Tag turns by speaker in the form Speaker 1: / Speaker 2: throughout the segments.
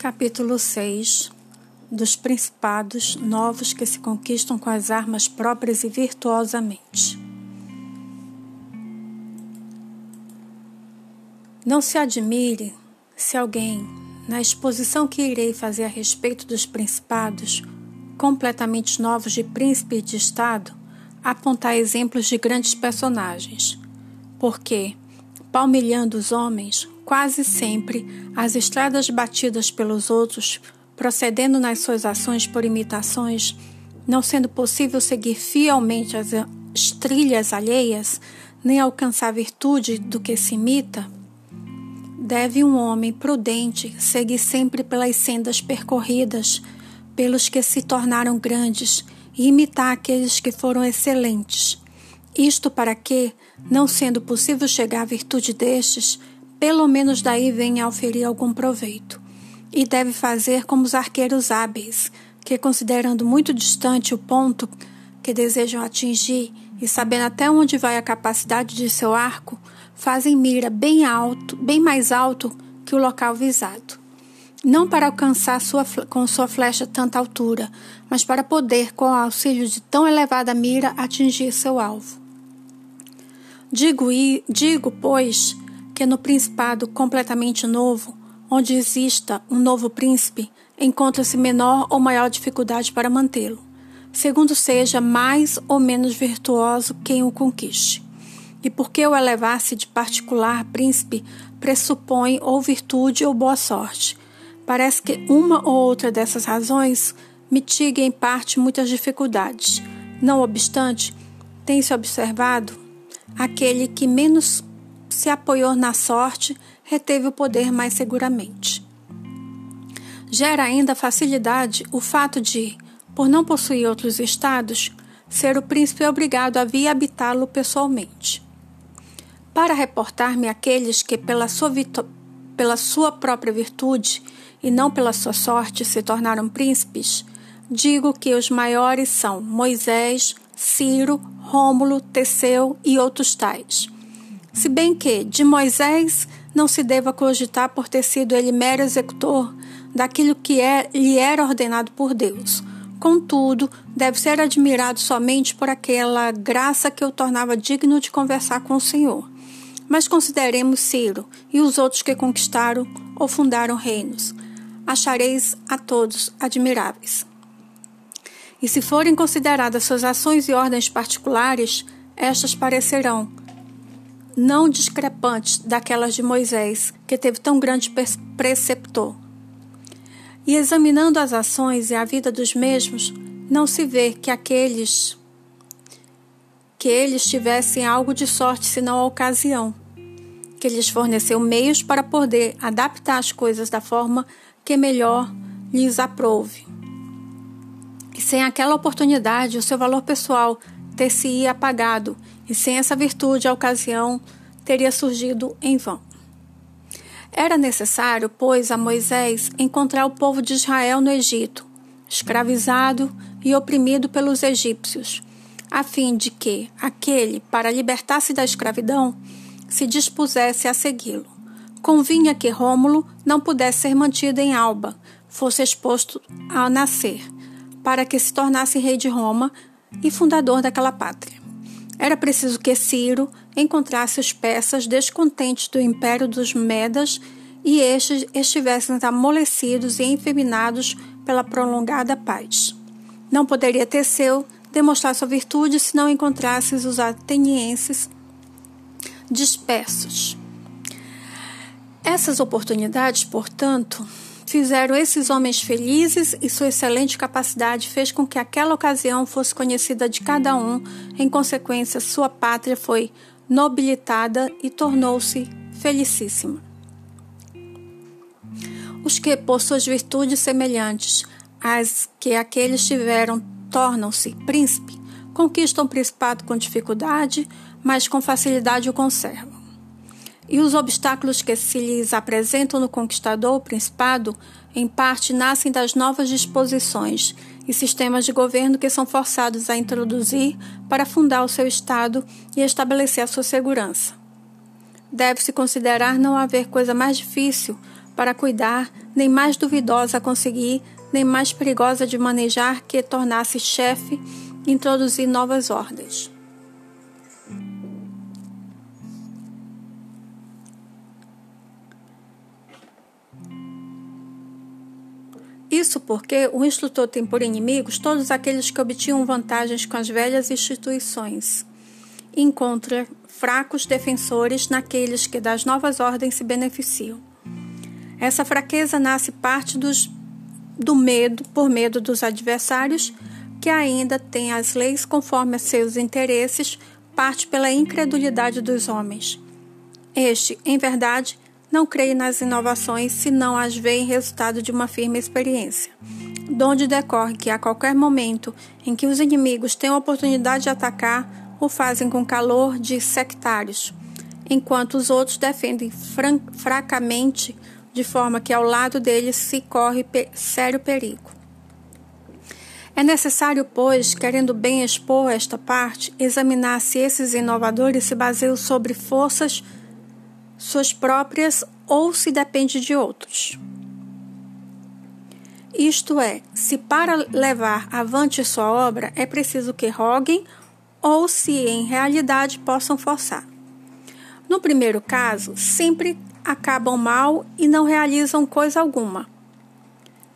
Speaker 1: Capítulo 6 Dos Principados Novos que se conquistam com as armas próprias e virtuosamente. Não se admire se alguém, na exposição que irei fazer a respeito dos principados, completamente novos de príncipe e de Estado, apontar exemplos de grandes personagens, porque, palmilhando os homens, quase sempre as estradas batidas pelos outros, procedendo nas suas ações por imitações, não sendo possível seguir fielmente as trilhas alheias, nem alcançar a virtude do que se imita, deve um homem prudente seguir sempre pelas sendas percorridas pelos que se tornaram grandes e imitar aqueles que foram excelentes. Isto para que, não sendo possível chegar à virtude destes, pelo menos daí venha a oferir algum proveito. E deve fazer como os arqueiros hábeis, que, considerando muito distante o ponto que desejam atingir e sabendo até onde vai a capacidade de seu arco, fazem mira bem alto, bem mais alto que o local visado. Não para alcançar sua, com sua flecha tanta altura, mas para poder, com o auxílio de tão elevada mira, atingir seu alvo. Digo, digo pois, que no principado completamente novo, onde exista um novo príncipe, encontra-se menor ou maior dificuldade para mantê-lo, segundo seja mais ou menos virtuoso quem o conquiste. E porque o elevar-se de particular príncipe pressupõe ou virtude ou boa sorte. Parece que uma ou outra dessas razões mitiga em parte muitas dificuldades. Não obstante, tem-se observado aquele que menos se apoiou na sorte, reteve o poder mais seguramente. Gera ainda facilidade o fato de, por não possuir outros estados, ser o príncipe obrigado a vir habitá-lo pessoalmente. Para reportar-me aqueles que, pela sua, pela sua própria virtude e não pela sua sorte, se tornaram príncipes, digo que os maiores são Moisés, Ciro, Rômulo, Teseu e outros tais se bem que de Moisés não se deva cogitar por ter sido ele mero executor daquilo que é, lhe era ordenado por Deus. Contudo, deve ser admirado somente por aquela graça que o tornava digno de conversar com o Senhor. Mas consideremos Ciro e os outros que conquistaram ou fundaram reinos. Achareis a todos admiráveis. E se forem consideradas suas ações e ordens particulares, estas parecerão, não discrepantes daquelas de Moisés, que teve tão grande preceptor. E examinando as ações e a vida dos mesmos, não se vê que aqueles que eles tivessem algo de sorte senão a ocasião, que lhes forneceu meios para poder adaptar as coisas da forma que melhor lhes aprouve. E sem aquela oportunidade, o seu valor pessoal ter-se-ia apagado e sem essa virtude a ocasião teria surgido em vão. Era necessário, pois, a Moisés encontrar o povo de Israel no Egito, escravizado e oprimido pelos egípcios, a fim de que aquele, para libertar-se da escravidão, se dispusesse a segui-lo. Convinha que Rômulo não pudesse ser mantido em Alba, fosse exposto a nascer, para que se tornasse rei de Roma e fundador daquela pátria. Era preciso que Ciro encontrasse os persas descontentes do império dos Medas e estes estivessem amolecidos e enfeminados pela prolongada paz. Não poderia Teseu demonstrar sua virtude se não encontrasse os atenienses dispersos. Essas oportunidades, portanto, fizeram esses homens felizes e sua excelente capacidade fez com que aquela ocasião fosse conhecida de cada um. Em consequência, sua pátria foi nobilitada e tornou-se felicíssima. Os que, por suas virtudes semelhantes às que aqueles tiveram, tornam-se príncipe, conquistam o principado com dificuldade, mas com facilidade o conservam e os obstáculos que se lhes apresentam no conquistador o principado, em parte nascem das novas disposições e sistemas de governo que são forçados a introduzir para fundar o seu Estado e estabelecer a sua segurança. Deve-se considerar não haver coisa mais difícil para cuidar, nem mais duvidosa a conseguir, nem mais perigosa de manejar que tornar-se chefe e introduzir novas ordens. Isso porque o instrutor tem por inimigos todos aqueles que obtinham vantagens com as velhas instituições. Encontra fracos defensores naqueles que das novas ordens se beneficiam. Essa fraqueza nasce parte dos, do medo, por medo dos adversários, que ainda têm as leis conforme a seus interesses, parte pela incredulidade dos homens. Este, em verdade, não creio nas inovações se não as vê em resultado de uma firme experiência, donde decorre que a qualquer momento em que os inimigos têm a oportunidade de atacar, o fazem com calor de sectários, enquanto os outros defendem fracamente, de forma que ao lado deles se corre sério perigo. É necessário, pois, querendo bem expor esta parte, examinar se esses inovadores se baseiam sobre forças suas próprias ou se depende de outros. Isto é, se para levar avante sua obra é preciso que roguem ou se em realidade possam forçar. No primeiro caso, sempre acabam mal e não realizam coisa alguma.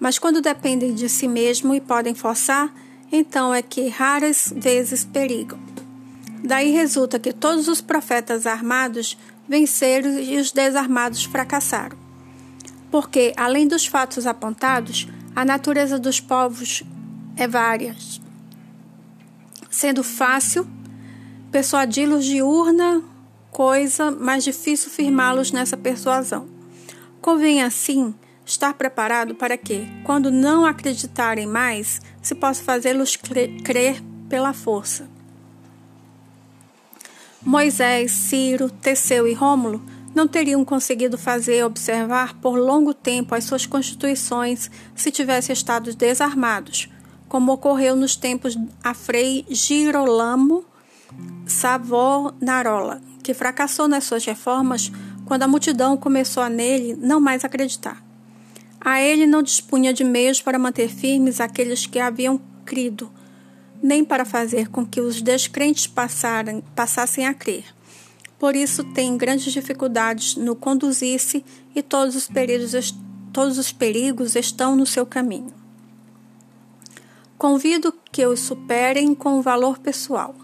Speaker 1: Mas quando dependem de si mesmo e podem forçar, então é que raras vezes perigam. Daí resulta que todos os profetas armados venceram e os desarmados fracassaram. Porque, além dos fatos apontados, a natureza dos povos é várias, sendo fácil persuadi-los de urna coisa, mais difícil firmá-los nessa persuasão. Convém, assim, estar preparado para que, quando não acreditarem mais, se possa fazê-los crer pela força. Moisés, Ciro, Teseu e Rômulo não teriam conseguido fazer observar por longo tempo as suas constituições se tivessem estado desarmados, como ocorreu nos tempos a Frei Girolamo Savonarola, que fracassou nas suas reformas quando a multidão começou a nele não mais acreditar. A ele não dispunha de meios para manter firmes aqueles que haviam crido nem para fazer com que os descrentes passarem, passassem a crer. Por isso tem grandes dificuldades no conduzir-se e todos os, perigos, todos os perigos estão no seu caminho. Convido que os superem com valor pessoal,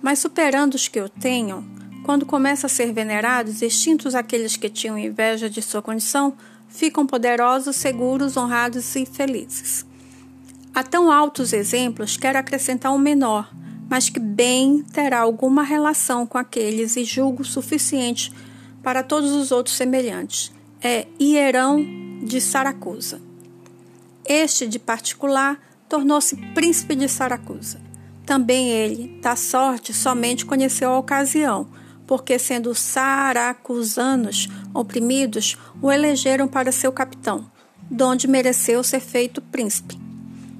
Speaker 1: mas superando os que o tenham, quando começam a ser venerados, extintos aqueles que tinham inveja de sua condição, ficam poderosos, seguros, honrados e felizes. A tão altos exemplos, quero acrescentar um menor, mas que bem terá alguma relação com aqueles e julgo suficiente para todos os outros semelhantes. É Hierão de Saracusa. Este, de particular, tornou-se príncipe de Saracusa. Também ele, da sorte, somente conheceu a ocasião, porque, sendo saracusanos oprimidos, o elegeram para seu capitão, donde mereceu ser feito príncipe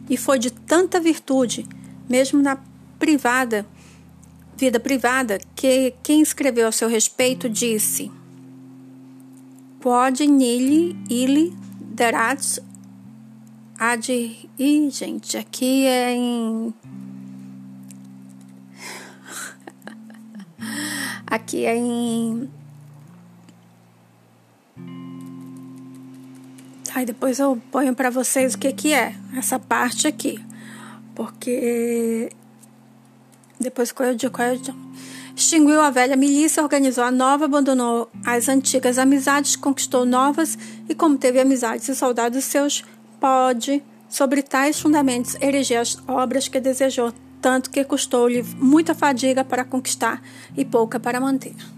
Speaker 1: e foi de tanta virtude, mesmo na privada, vida privada, que quem escreveu a seu respeito disse: Quod nili ili derat ad. Ih, gente, aqui é em. aqui é em Aí depois eu ponho para vocês o que, que é essa parte aqui. Porque depois qual eu digo, qual eu digo. Extinguiu a velha milícia, organizou a nova, abandonou as antigas amizades, conquistou novas e, como teve amizades e soldados seus, pode, sobre tais fundamentos, erigir as obras que desejou, tanto que custou-lhe muita fadiga para conquistar e pouca para manter.